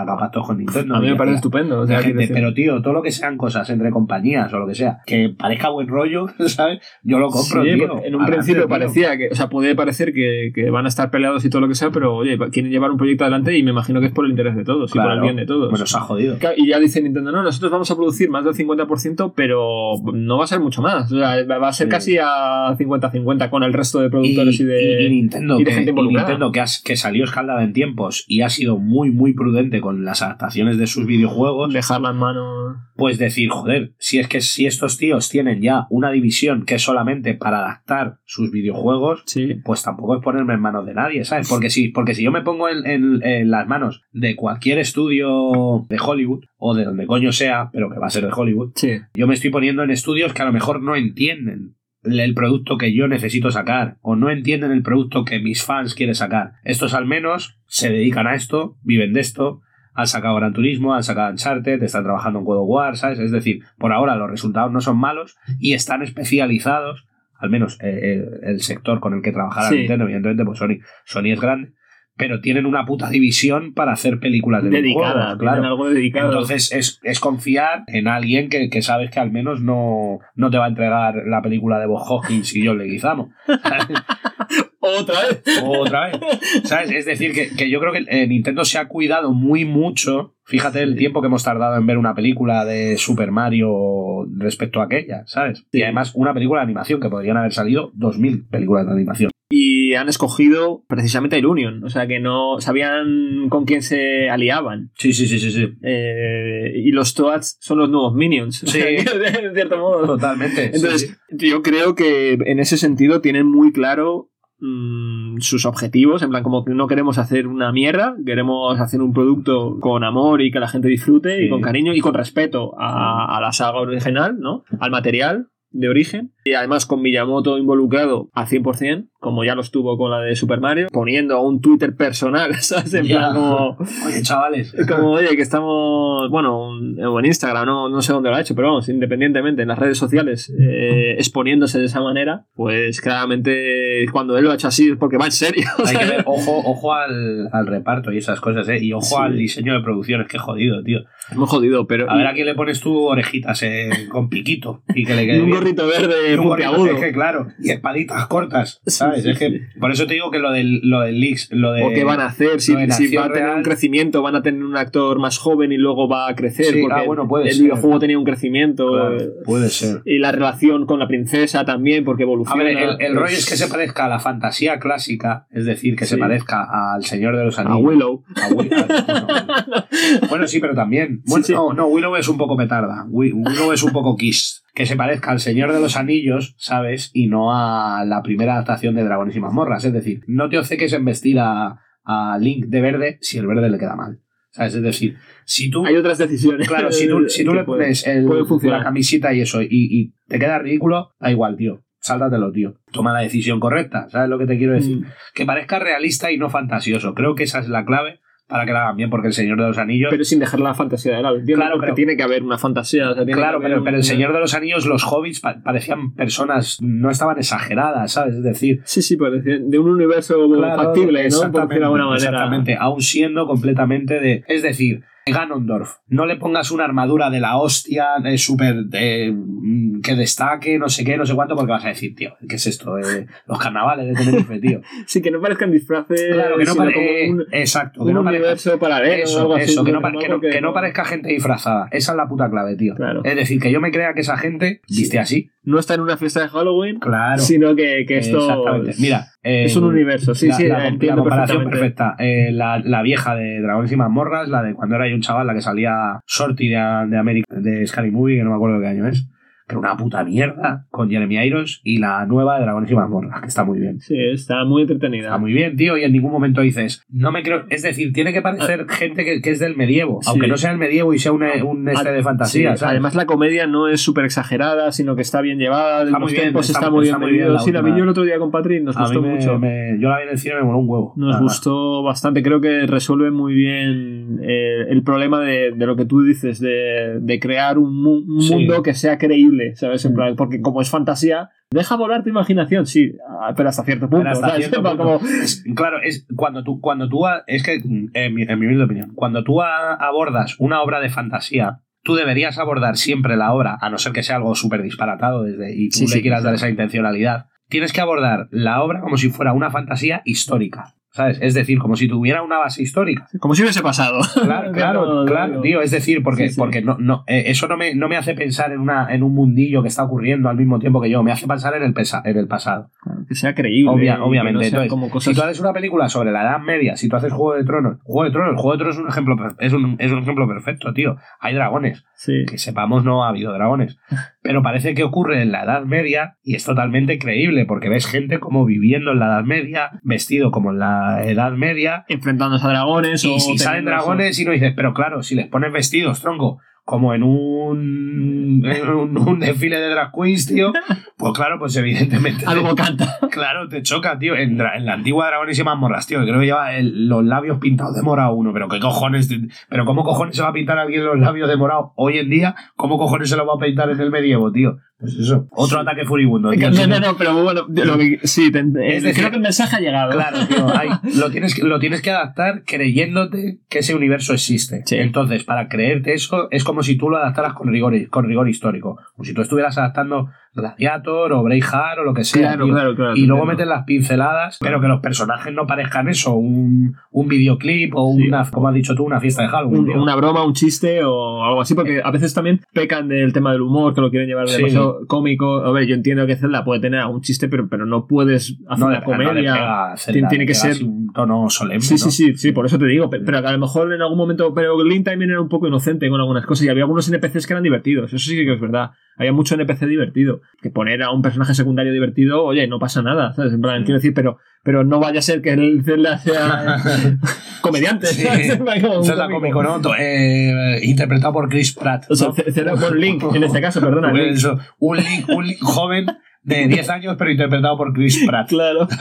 haga pactos con Nintendo. a mí me parece estupendo. o sea, gente, pero tío, todo lo que sean cosas entre compañías o lo que sea, que parezca buen rollo, ¿sabes? Yo lo compro, Sí, tío. en un Adelante, principio tío. parecía que, o sea, puede parecer que, que van a estar peleados y todo lo que sea, pero oye, quieren llevar un proyecto adelante y me imagino que es por el interés de todos y por el bien de todos. Bueno, se ha jodido. Y ya dice Nintendo, no, nosotros vamos a producir más del 50%, pero no va a ser mucho más. O sea, va a ser. Casi a 50-50 con el resto de productores y, de... y Nintendo, y de que, gente involucrada. Nintendo que, has- que salió escaldada en tiempos y ha sido muy, muy prudente con las adaptaciones de sus videojuegos, dejarla en mano. pues decir, joder, si es que si estos tíos tienen ya una división que es solamente para adaptar sus videojuegos, Sí. pues tampoco es ponerme en manos de nadie, ¿sabes? Porque si, porque si yo me pongo en, en- en las manos de cualquier estudio de Hollywood, o de donde coño sea, pero que va a ser de Hollywood, Sí. yo me estoy poniendo en estudios que a lo mejor no entienden el producto que yo necesito sacar o no entienden el producto que mis fans quieren sacar. Estos al menos se dedican a esto, viven de esto, han sacado Gran Turismo, han sacado Uncharted, están trabajando en God of War, ¿sabes? Es decir, por ahora los resultados no son malos y están especializados, al menos eh, eh, el sector con el que trabajará Sí. Nintendo, evidentemente, pues Sony, Sony es grande, pero tienen una puta división para hacer películas de Dedicada, claro. algo dedicado. Entonces es, es confiar en alguien que, que sabes que al menos no, no te va a entregar la película de Bob Hawkins y John Leguizamo. Otra vez. Otra vez. ¿Sabes? Es decir, que, que yo creo que eh, Nintendo se ha cuidado muy mucho. Fíjate el tiempo que hemos tardado en ver una película de Super Mario respecto a aquella, ¿sabes? Y además una película de animación, que podrían haber salido 2.000 películas de animación. Y han escogido precisamente a Ilunion. O sea que no sabían con quién se aliaban. Sí, sí, sí, sí, sí. Eh, y los Toads son los nuevos Minions. Sí. de cierto modo. Totalmente. Entonces, sí. yo creo que en ese sentido tienen muy claro mm, sus objetivos. En plan, como que no queremos hacer una mierda, queremos hacer un producto con amor y que la gente disfrute y con cariño y con respeto a, a la saga original, ¿no? Al material de origen. Y además con Miyamoto involucrado al 100%, como ya lo estuvo con la de Super Mario, poniendo un Twitter personal, ¿sabes? En plan como, Oye, chavales. como, oye, que estamos, bueno, o en Instagram, no, no sé dónde lo ha hecho, pero vamos, independientemente, en las redes sociales, eh, exponiéndose de esa manera, pues claramente cuando él lo ha hecho así es porque va en serio. Hay que ver, ojo, ojo al, al reparto y esas cosas, ¿eh? Y ojo Sí. al diseño de producciones, que jodido, tío. Es muy jodido, pero... A ver a quién le pones tú orejitas eh, con piquito y que le quede un gorrito verde Puntiagudo. Es que claro, y espaditas cortas, ¿sabes? Sí, es que sí. por eso te digo que lo del, lo del leaks, lo de... o qué van a hacer, si, si va a tener Real. un crecimiento, van a tener un actor más joven y luego va a crecer, porque ah, bueno, puede el ser. videojuego tenía un crecimiento. Claro, puede ser. Y la relación con la princesa también, porque A evoluciona. ver, el, el rollo es que se parezca a la fantasía clásica, es decir, que se parezca al Señor de los A Anillos. Willow. A Wi- a- bueno, bueno, sí, pero también. Bueno. No, no, Willow es un poco petarda. Wi- Willow es un poco kiss. Que se parezca al Señor de los Anillos, ¿sabes? Y no a la primera adaptación de Dragones y Mazmorras. Es decir, no te obceques en vestir a, a Link de verde si el verde le queda mal. ¿Sabes? Es decir, si tú. Hay otras decisiones. Claro, si tú, si tú le pones el- la camisita y eso y, y te queda ridículo, da igual, tío. Sáltatelo, tío. Toma la decisión correcta. ¿Sabes lo que te quiero decir? Mm. Que parezca realista y no fantasioso. Creo que esa es la clave para que la hagan bien, porque el Señor de los Anillos. Pero sin dejar la fantasía de lado. Entiendo Claro, porque pero- tiene que haber una fantasía. o sea, tiene Claro, que pero, un- pero el Señor de los Anillos, los hobbits pa- parecían personas, no estaban exageradas, ¿sabes? Es decir, Sí, sí, pero de un universo claro, factible, ¿no? Por exactamente, de alguna manera. exactamente, aún siendo completamente de. Es decir, Ganondorf, no le pongas una armadura de la hostia, de súper. de, mm, que destaque, no sé qué, no sé cuánto, porque vas a decir, tío, ¿qué es esto? Eh, los carnavales de Tenerife, tío. Sí, que no parezcan disfraces. Claro, que no sino parezca. como un, Exacto, que no parezca. paralelo Eso, algo así. eso, que no, que no- que no parezca gente disfrazada. Esa es la puta clave, tío. Claro. Es decir, que yo me crea que esa gente viste así. No está en una fiesta de Halloween, Claro. sino que, que esto. Exactamente. Mira, eh, es un universo, sí, la, sí, la, la entiendo comparación perfectamente. perfecta. Eh, la, la vieja de Dragones y Mazmorras, la de cuando era yo un chaval, la que salía Shorty de, de América, de Scary Movie, que no me acuerdo qué año es. Que era una puta mierda con Jeremy Irons y la nueva de Dragones y Mazmorras, que está muy bien. Sí, está muy entretenida. Está muy bien, tío, y en ningún momento dices, no me creo. Es decir, tiene que parecer gente que, que es del medievo, Sí. aunque no sea el medievo y sea una- un este de fantasía. Sí, ¿sabes? además la comedia no es súper exagerada, sino que está bien llevada, Está los tiempos está- está, muy bien está muy bien la Sí, la vi yo el otro día con Patrick, nos A gustó me- mucho. me- yo la vi en el cine me moló un huevo. Nos gustó bastante, creo que resuelve muy bien eh, el problema de, de lo que tú dices, de, de crear un, mu- un Sí. mundo que sea creíble, ¿sabes? En Mm. plan, porque como es fantasía, deja volar tu imaginación, sí, ah, pero hasta cierto punto, Pero hasta ¿sabes? cierto En plan, punto. como- Es- claro, es cuando tú, cuando tú es que, en mi, en mi opinión, cuando tú a- abordas una obra de fantasía, tú deberías abordar siempre la obra, a no ser que sea algo súper disparatado desde, y tú Sí, le sí, quieras dar esa intencionalidad. Tienes que abordar la obra como si fuera una fantasía histórica. ¿Sabes? Es decir, como si tuviera una base histórica. como si hubiese pasado. Claro, claro, claro, tío. Es decir, porque, Sí, sí. porque no, no, eh, eso no me, no me hace pensar en, una, en un mundillo que está ocurriendo al mismo tiempo que yo. Me hace pensar en el, pesa, en el pasado. Que sea creíble. Obvia- obviamente. no Entonces, como Si cosas... tú haces una película sobre la Edad Media, si tú haces Juego de Tronos, Juego de Tronos, Juego de Tronos es un ejemplo, es un, es un ejemplo perfecto, tío. Hay dragones. Sí. Que sepamos, no ha habido dragones. Pero parece que ocurre en la Edad Media y es totalmente creíble porque ves gente como viviendo en la Edad Media, vestido como en la Edad Media, Enfrentándose a dragones o y si salen dragones y no dices, pero claro, si les pones vestidos, tronco, como en un, en un, un desfile de drag queens, tío, pues claro, pues evidentemente... Algo canta. Claro, te choca, tío. En, en la antigua Dragones y Mazmorras, tío, que creo que lleva el- los labios pintados de morado uno. Pero qué cojones. Pero ¿cómo cojones se va a pintar alguien los labios de morado hoy en día? ¿Cómo cojones se lo va a pintar en el medievo, tío? Pues eso. Otro ataque furibundo, tío. No, no, no, pero bueno, lo que, sí, te- Es decir- creo que el mensaje ha llegado. Claro, tío. hay- lo, tienes, que- lo tienes que adaptar creyéndote que ese universo existe. Sí. Entonces, para creerte eso, es como si tú lo adaptaras con rigor, con rigor histórico. Como si tú estuvieras adaptando Gladiator o Braveheart o lo que sea. Claro, claro, claro. y luego metes las pinceladas, pero que los personajes no parezcan eso, un, un videoclip o Sí. una, como has dicho tú, una fiesta de Halloween. Un- una broma, un chiste o algo así, porque a veces también pecan del tema del humor, que lo quieren llevar Sí. demasiado cómico. A ver, yo entiendo que Zelda puede tener algún chiste, pero, pero no puedes hacer una no comedia. pega, Zelda, tiene- que ser- un tono solemne. Sí, ¿no? sí, sí, sí, por eso te digo. pe- Pero que a lo mejor en algún momento. Pero Link también era un poco inocente con algunas cosas y había algunos NPCs que eran divertidos. Eso sí que es verdad. Había mucho NPC divertido. Que poner a un personaje secundario divertido, oye, no pasa nada. ¿sabes? En plan, Mm. quiero decir, pero, pero no vaya a ser que el Zelda sea comediante. Sí. Zelda cómico, ¿no? Eh, interpretado por Chris Pratt. O sea, Zelda con Link, en este caso, perdona. Pues Link. eso, un Link, un Link joven de 10 años, pero interpretado por Chris Pratt. Claro.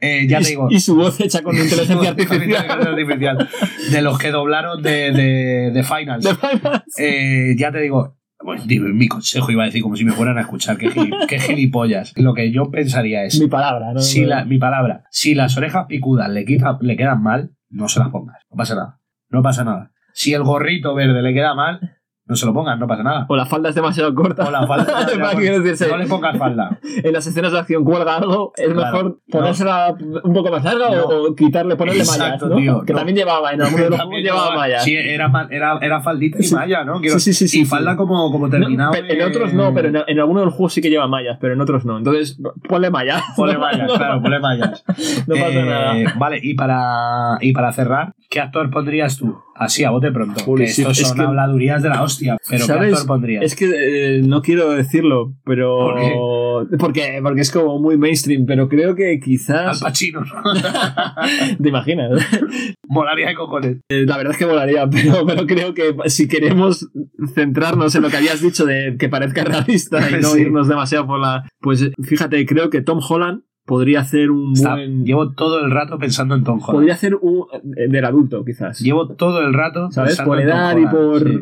Eh, ya y, te digo. y su voz hecha con inteligencia artificial. De los que doblaron de, de, de Finals. De Finals. Eh, ya te digo. Bueno, mi consejo iba a decir como si me fueran a escuchar. Qué, gili- qué gilipollas. Lo que yo pensaría es. Mi palabra, ¿no? Si la, mi palabra, si las orejas picudas le, quita- le quedan mal, no se las pongas. No pasa nada. No pasa nada. Si el gorrito verde le queda mal, no se lo pongas, no pasa nada. O la falda es demasiado corta. O la falda. Quiero decirse, no le pongas falda. en las escenas de acción cuelga algo, es Claro. mejor ponérsela un poco más larga No. o, o quitarle, ponerle Exacto, mallas, ¿no? tío, que no. también llevaba, en alguno de los llevaba mallas. Sí, era, era, era faldita y Sí. malla, ¿no? Quiero- Sí, sí, sí, sí, y sí. falda como, como No, terminado. en de- otros no, pero en, en alguno de los juegos sí que lleva mallas, pero en otros no. Entonces, ponle mallas. Ponle No- mallas, no- claro, ponle mallas. No pasa Eh, nada. Vale, y para, y para cerrar, ¿qué actor pondrías tú? Así, a bote pronto. Joder, que sí, estos es son que- habladurías de la hostia. Pero ¿qué actor pondrías? Es que eh, no quiero decirlo, pero. ¿Por qué? Porque, porque es como muy mainstream, pero creo que Al quizás. Pacino, ¿no? ¿Te imaginas? Molaría de cojones. Eh, La verdad es que volaría, pero, pero creo que si queremos centrarnos en lo que habías dicho de que parezca realista y no Sí. irnos demasiado por la. Pues fíjate, creo que Tom Holland podría hacer un Está- buen. Llevo todo el rato pensando en Tom Holland. Podría hacer un. del adulto, quizás. Llevo todo el rato ¿Sabes? pensando Por en Tom edad y por. sí.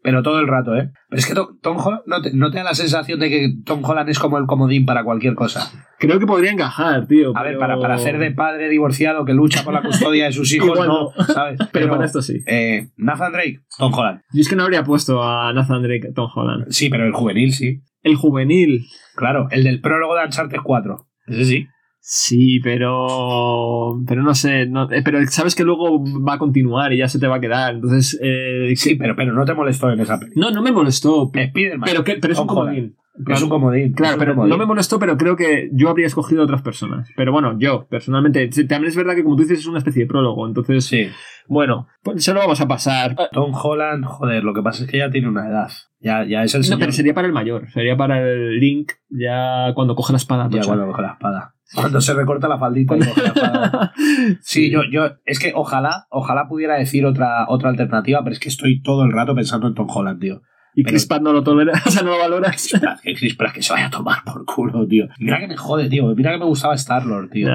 Pero todo el rato, ¿eh? Pero es que Tom, Holland no te, no te da la sensación de que Tom Holland es como el comodín para cualquier cosa. Creo que podría encajar, tío. A ver, para, para hacer de padre divorciado que lucha por la custodia de sus hijos, no. ¿sabes? Pero, para esto sí. Eh, Nathan Drake, Tom Holland. Yo es que no habría puesto a Nathan Drake Tom Holland. Sí, pero el juvenil sí. El juvenil. Claro, el del prólogo de Uncharted 4. Ese sí. Pero. Pero no sé. no- eh, pero sabes que luego va a continuar y ya se te va a quedar. Entonces. eh, Sí, pero, pero no te molestó en esa. No, no me molestó. Spiderman. Pero, que, pero es un comodín. Es un comodín. Claro, pero comodín. no me molestó, pero creo que yo habría escogido a otras personas. Pero bueno, yo, personalmente. También es verdad que, como tú dices, es una especie de prólogo. Entonces, Sí. bueno, pues se lo vamos a pasar. Tom Holland, joder, lo que pasa es que ya tiene una edad. Ya, ya es el No, señor. pero sería para el mayor. Sería para el Link ya cuando coge la espada. Ya tocha. cuando coge la espada. Cuando se recorta la faldita y. Sí, yo, yo, es que ojalá, ojalá pudiera decir otra, otra alternativa, pero es que estoy todo el rato pensando en Tom Holland, tío. Y Chris Pratt no lo tolera, o sea, no lo valora. Chris Pratt, que Chris Pratt que se vaya a tomar por culo, tío. Mira que me jode, tío. Mira que me gustaba Star-Lord, tío.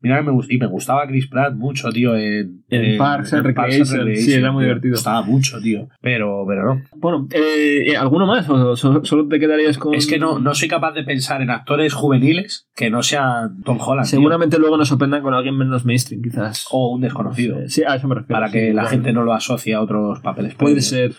Mira me. Y me gustaba Chris Pratt mucho, tío. En, En Parks and Recreation, sí, era muy tío. divertido. Me gustaba mucho, tío. Pero, pero no. Bueno, eh, ¿alguno más? ¿O so- solo te quedarías con.? Es que no, no soy capaz de pensar en actores juveniles que no sean Tom Holland. tío. Seguramente luego nos sorprendan con alguien menos mainstream, quizás. O un desconocido. Sí, a eso me refiero. para sí, que la gente no lo asocie a otros papeles. Puede ser.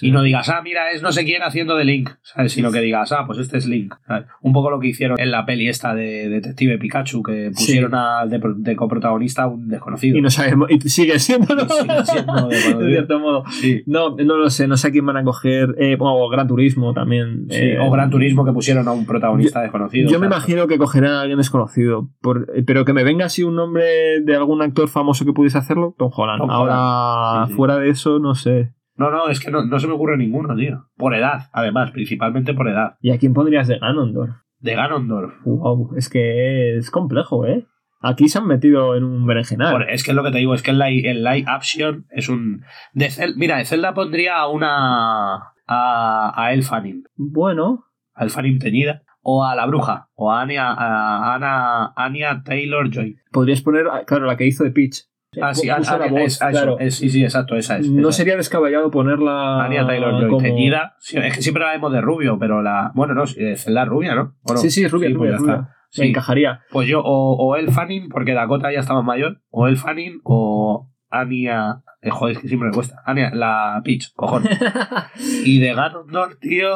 Y no digas, ah, mira, es no sé quién haciendo de Link, ¿sabes? Sino que digas, ah, pues este es Link. ¿sabes? Un poco lo que hicieron en la peli esta de Detective Pikachu, que pusieron a, de, de coprotagonista a un desconocido. Y no sabemos. Y sigue siendo. Sigue siendo de cierto modo. Sí. No, no lo sé, no sé a quién van a coger. Eh, o Gran Turismo también. Sí, eh, o Gran Turismo que pusieron a un protagonista desconocido. Yo me imagino que cogerán a alguien desconocido. por- eh, pero que me venga así un nombre de algún actor famoso que pudiese hacerlo, Tom Holland. Tom Ahora, Holland, sí, sí. fuera de eso, no sé. No, no, es que no, no se me ocurre ninguno, tío. Por edad, además, principalmente por edad. ¿Y a quién pondrías de Ganondorf? De Ganondorf. Wow, es que es complejo, ¿eh? Aquí se han metido en un berenjenal. Es que es lo que te digo, es que el live, el live action es un. De mira, de Zelda pondría a una. a, a Elle Fanning. Bueno, A Elle Fanning teñida. O a la bruja. O a Anya, a Ana, Anya Taylor Joy. podrías poner, claro, la que hizo de Peach. Ah, sí, la voz, es- ah, claro. es- sí, sí, exacto, esa es. no esa sería descabellado ponerla. es. Anya Taylor Joy como- teñida. Sí, es que siempre la vemos de rubio, pero la. Bueno, no, eh, Zelda rubia, ¿no? Sí, sí, es rubia, pues rubia, ya rubia. está. Se Sí. encajaría. Pues yo, o, o Elle Fanning, porque Dakota ya estaba mayor, o Elle Fanning, o Anya. eh, joder, es que siempre me cuesta. Anya, la Peach, cojones. y de Ganondorf, tío.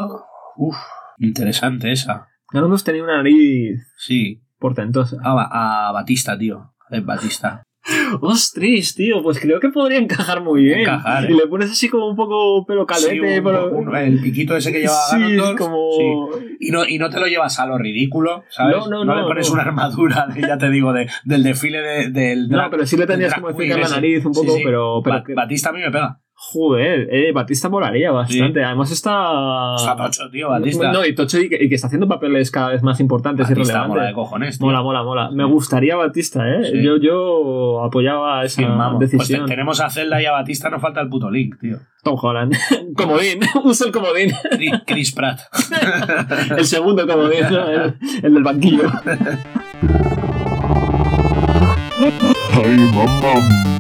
Uf, interesante esa. Ganondorf tenía una nariz Sí. portentosa. A, Ba- a Batista, tío. A Batista. Ostras, tío, pues creo que podría encajar muy bien. Encajar, ¿eh? Y le pones así como un poco pelo calete. Sí, un- pero- un- el piquito ese que lleva Sí, Ganondorf. como... sí. Y no, y no te lo llevas a lo ridículo, ¿sabes? No, no, no, le pones no. una armadura, de- ya te digo, de, del desfile de- del. No, pero sí le tendrías como cerca la nariz un poco, pero... pero Ba- Batista a mí me pega. Joder, eh, Batista molaría bastante. Además está. Está tocho, tío, Batista. No, y tocho y que, y que está haciendo papeles cada vez más importantes y relevantes. mola de cojones, tío. Mola, mola, mola. Me gustaría Batista, ¿eh? Sí. Yo, yo apoyaba esa. Pues te- decisión. tenemos a Zelda y a Batista, nos falta el puto Link, tío. Tom Holland. comodín. Usa el comodín. Chris, Chris Pratt. El segundo comodín, ¿no? el, el del banquillo. Ay, mamá.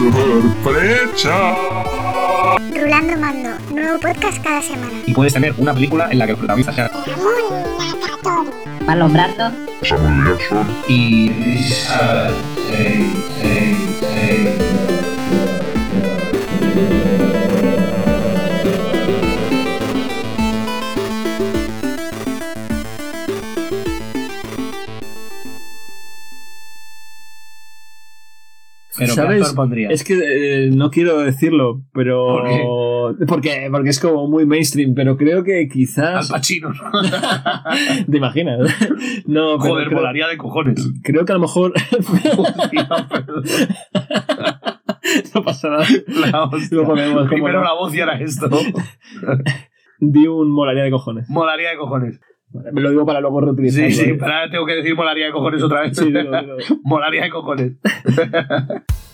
¡Sorpresa! Rulando Mando, nuevo podcast cada semana. y puedes tener una película en la que el protagonista sea. Marlon Brando, Samuel Jackson. y Pero ¿qué ¿Sabes? actor pondrías? Es que eh, no quiero decirlo, pero. ¿Por Porque, porque es como muy mainstream, pero creo que Al quizás. Pacino, ¿no? ¿Te imaginas? No, Joder, creo, molaría de cojones. creo que a lo mejor. No pasa nada. La hostia. Lo ponemos como Primero no. la voz y ahora esto. Di un molaría de cojones. Molaría de cojones. Me lo digo para luego reutilizarlo. Sí, sí, pero ahora tengo que decir molaría de cojones otra vez. Sí. Molaría de cojones.